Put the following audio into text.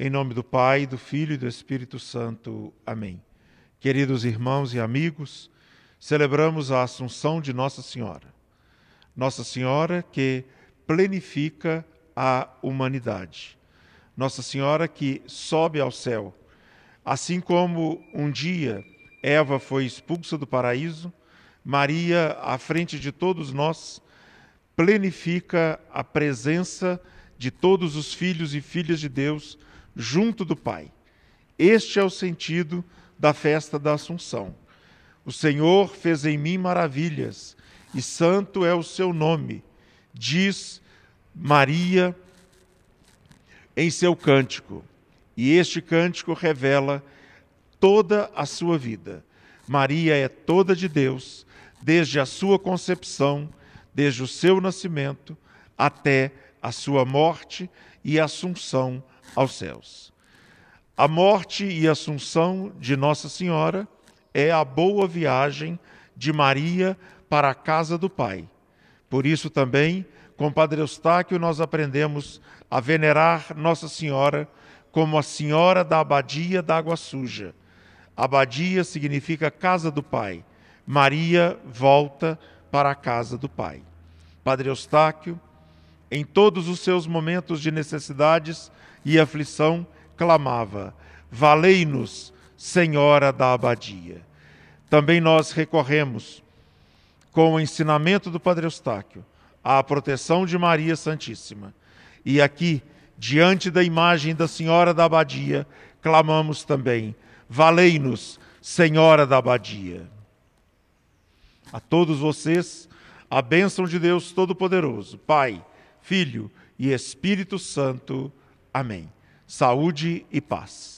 Em nome do Pai, do Filho e do Espírito Santo. Amém. Queridos irmãos e amigos, celebramos a Assunção de Nossa Senhora. Nossa Senhora que plenifica a humanidade. Nossa Senhora que sobe ao céu. Assim como um dia Eva foi expulsa do paraíso, Maria, à frente de todos nós, plenifica a presença de todos os filhos e filhas de Deus junto do Pai. Este é o sentido da festa da Assunção. O Senhor fez em mim maravilhas, e santo é o seu nome, diz Maria em seu cântico. E este cântico revela toda a sua vida. Maria é toda de Deus, desde a sua concepção, desde o seu nascimento até a sua morte e assunção aos céus. A morte e assunção de Nossa Senhora é a boa viagem de Maria para a casa do Pai. Por isso também, com Padre Eustáquio, nós aprendemos a venerar Nossa Senhora como a Senhora da Abadia da Água Suja. Abadia significa casa do Pai. Maria volta para a casa do Pai. Padre Eustáquio, em todos os seus momentos de necessidades e aflição, clamava: Valei-nos, Senhora da Abadia. Também nós recorremos, com o ensinamento do Padre Eustáquio, à proteção de Maria Santíssima. E aqui, diante da imagem da Senhora da Abadia, clamamos também: Valei-nos, Senhora da Abadia. A todos vocês, a bênção de Deus Todo-Poderoso, Pai, Filho e Espírito Santo. Amém. Saúde e paz.